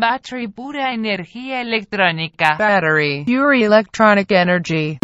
Battery pura energía electrónica. Battery. Pure electronic energy.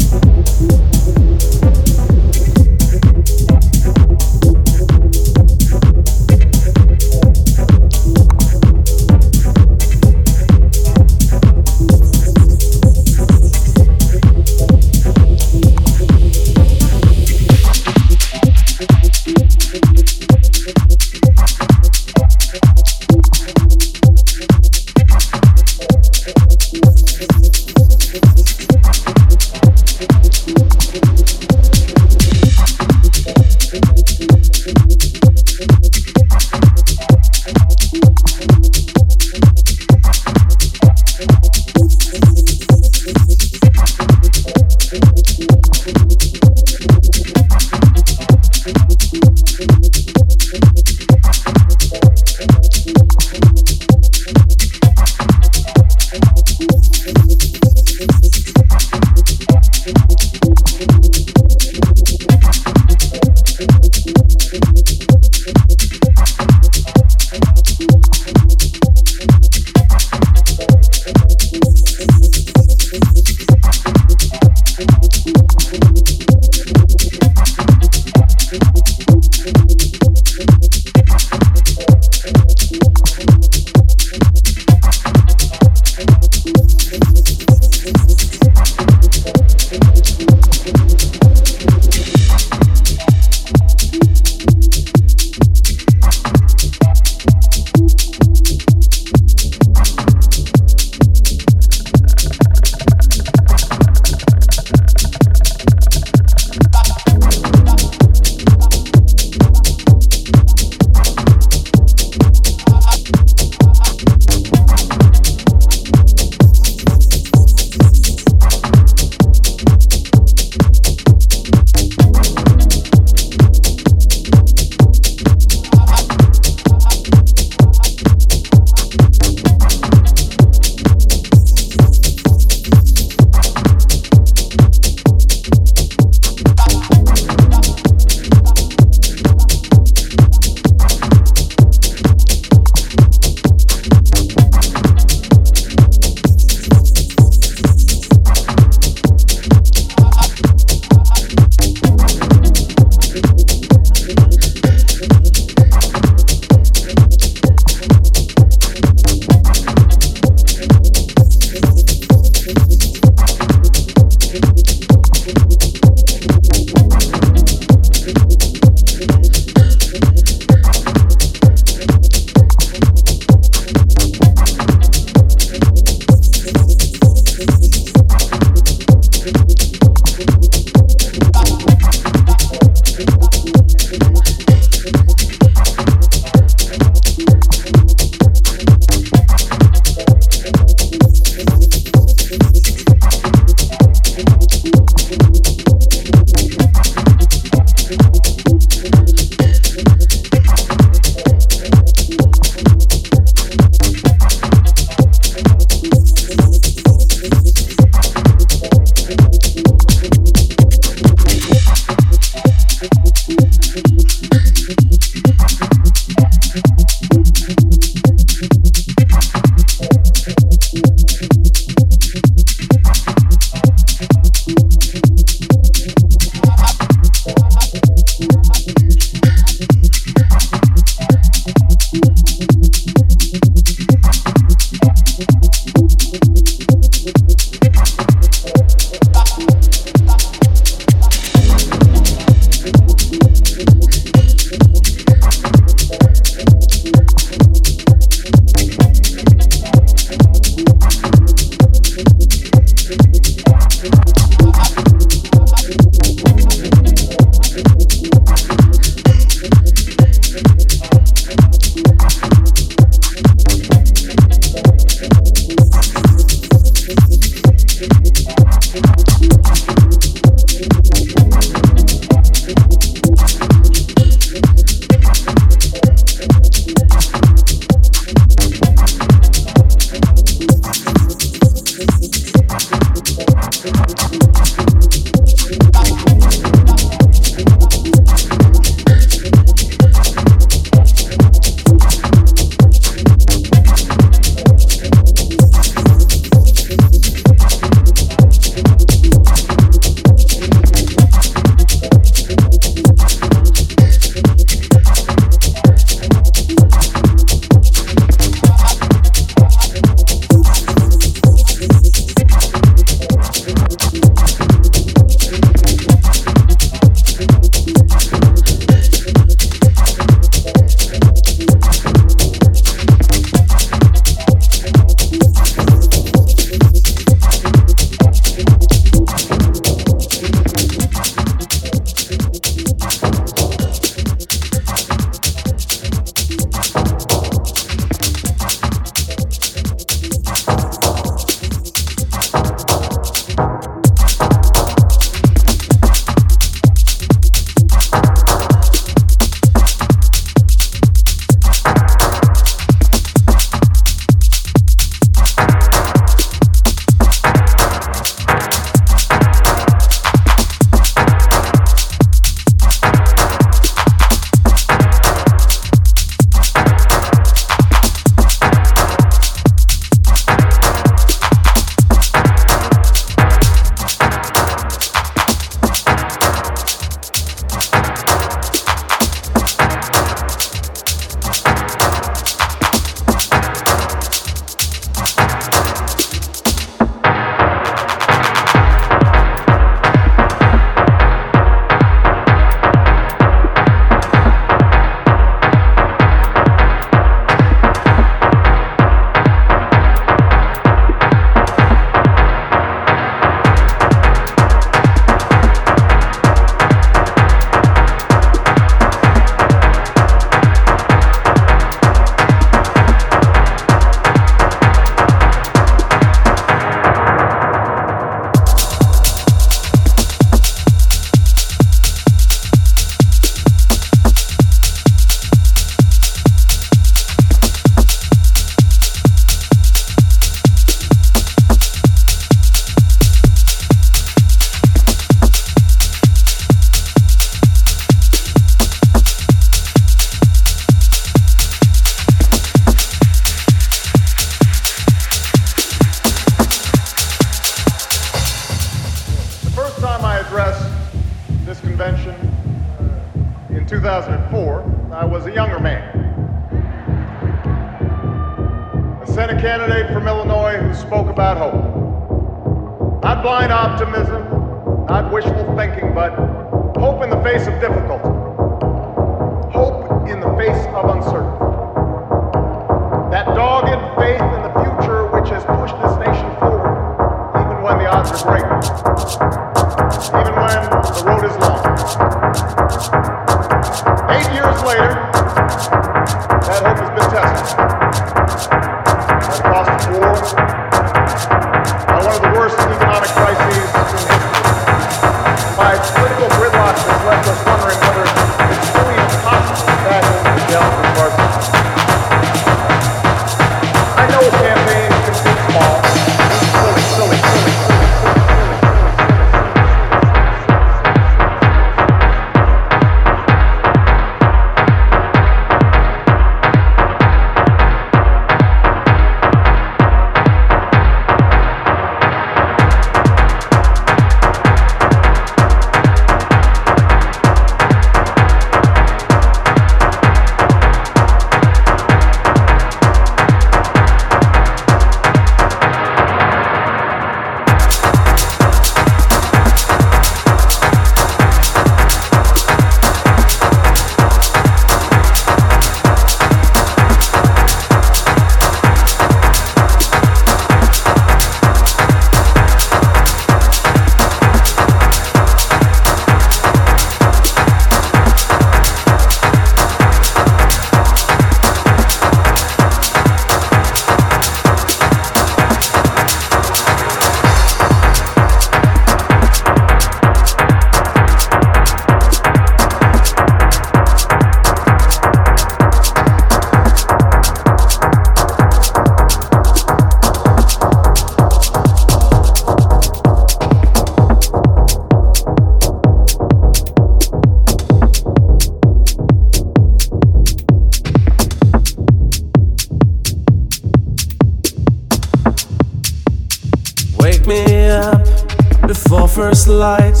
first light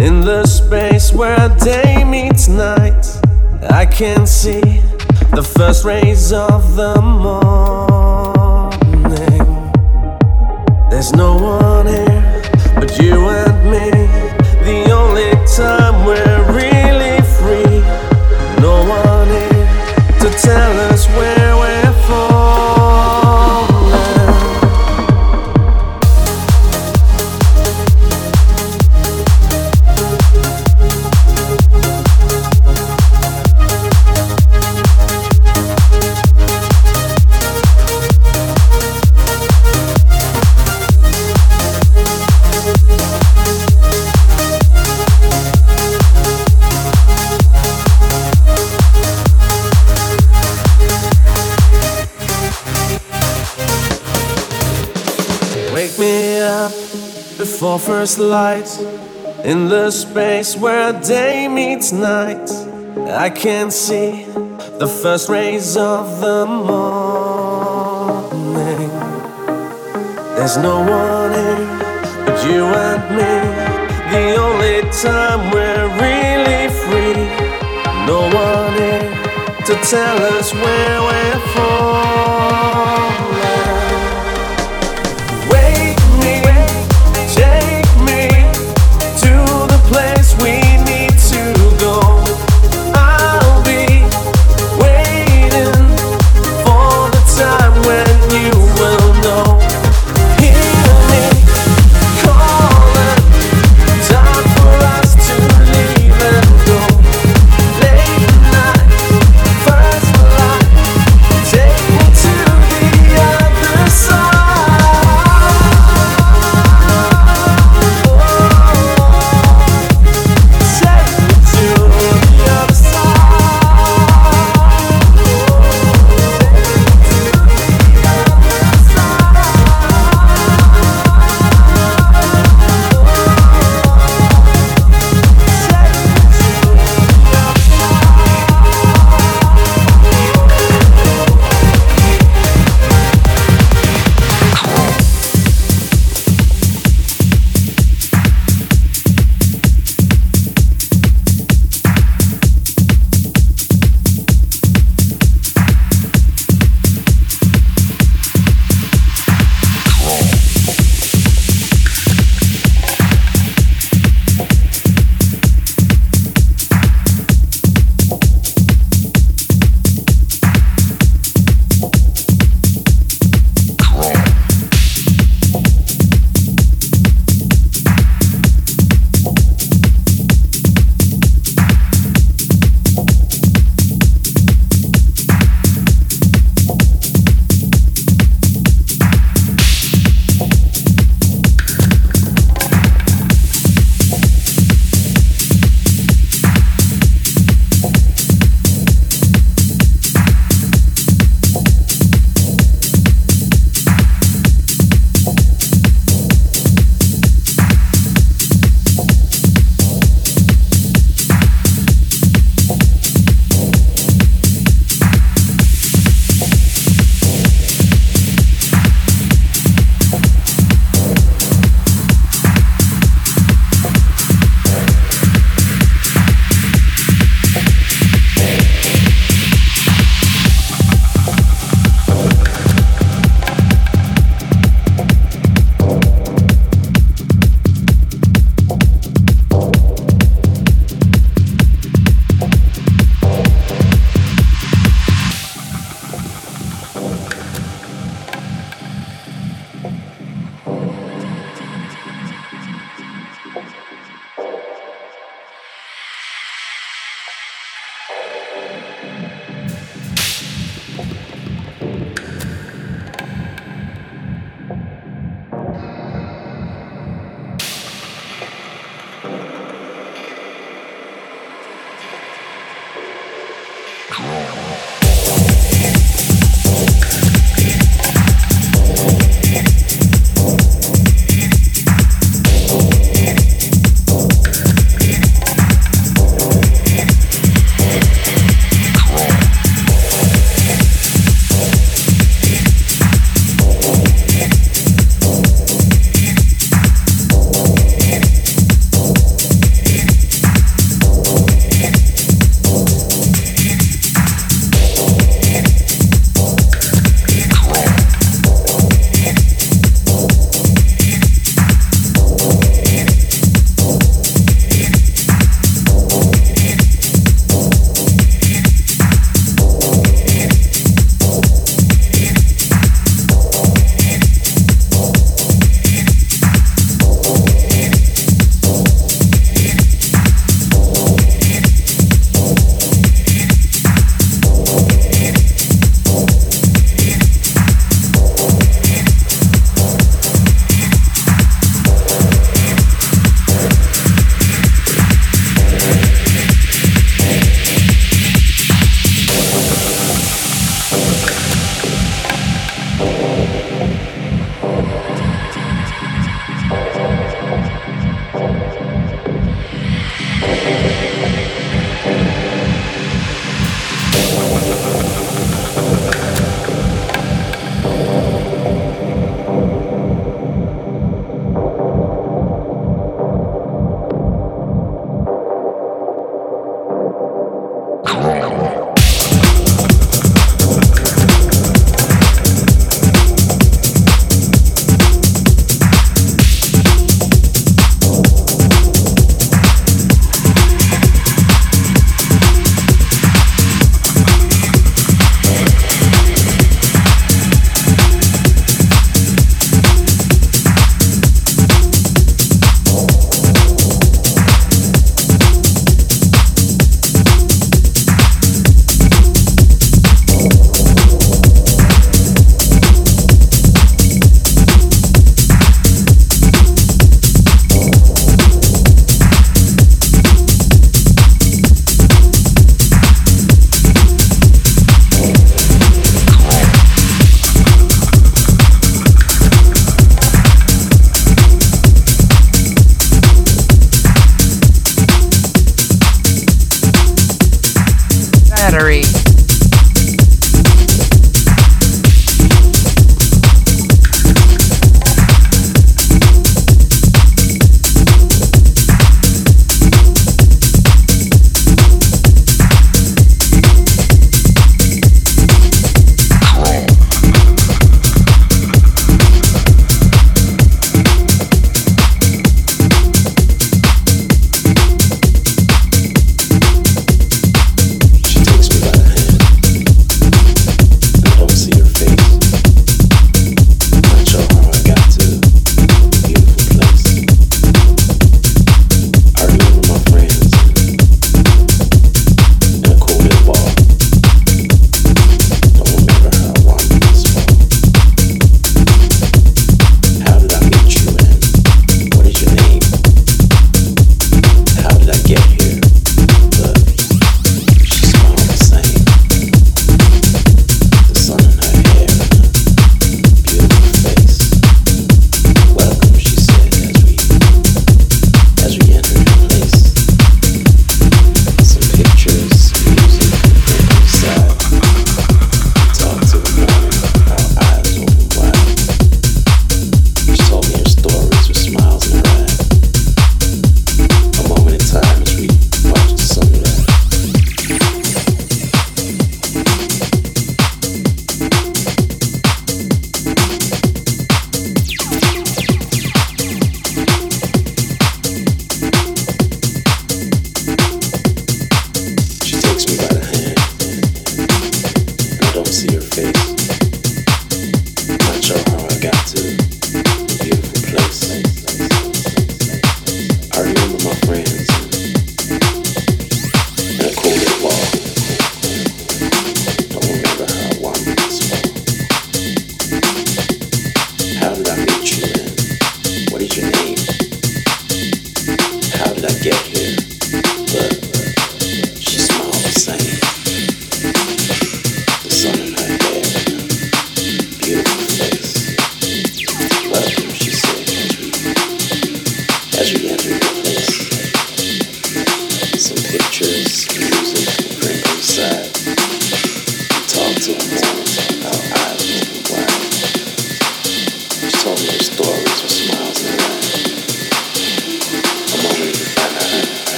in the space where day meets night. I can see the first rays of the morning. There's no one here but you and light in the space where day meets night. I can see the first rays of the morning. There's no one here but you and me. The only time we're really free. No warning to tell us where we're from.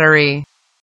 Battery